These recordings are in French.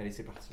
Allez, c'est parti.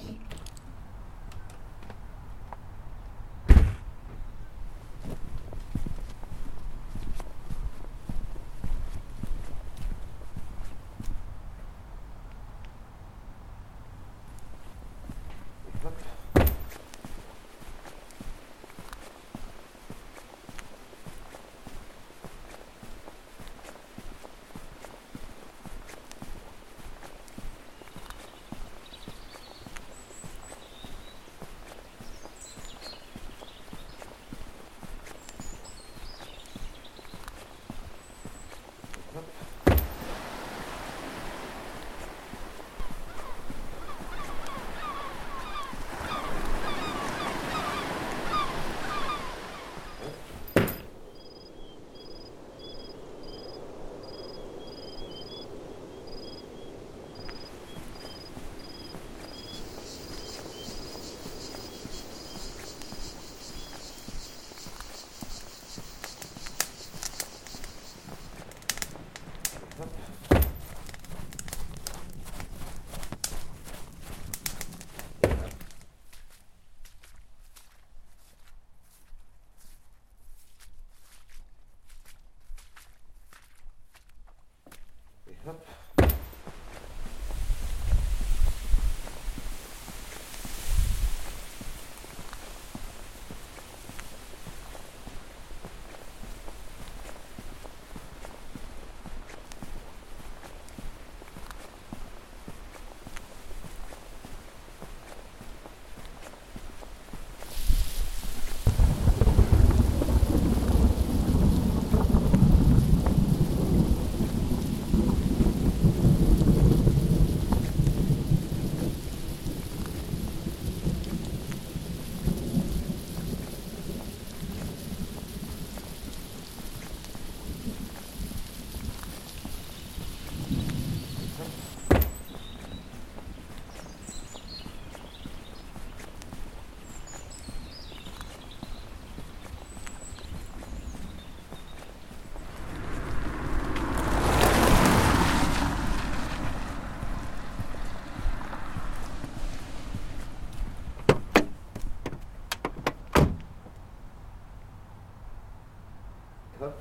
컷.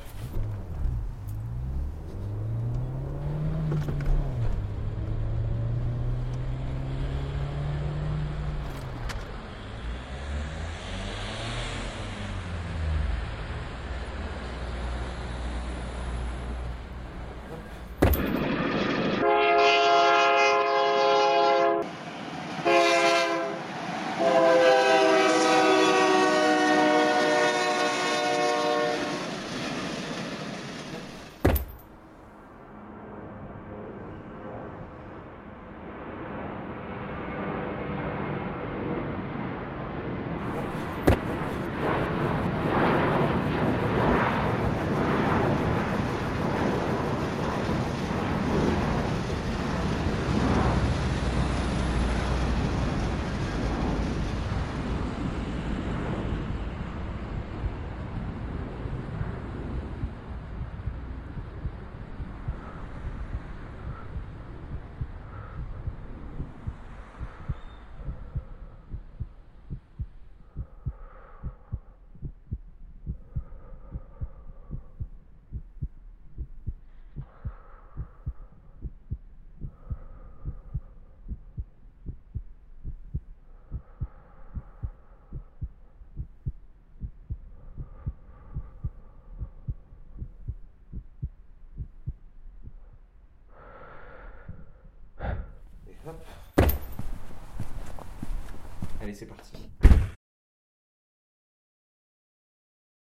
Allez, c'est parti.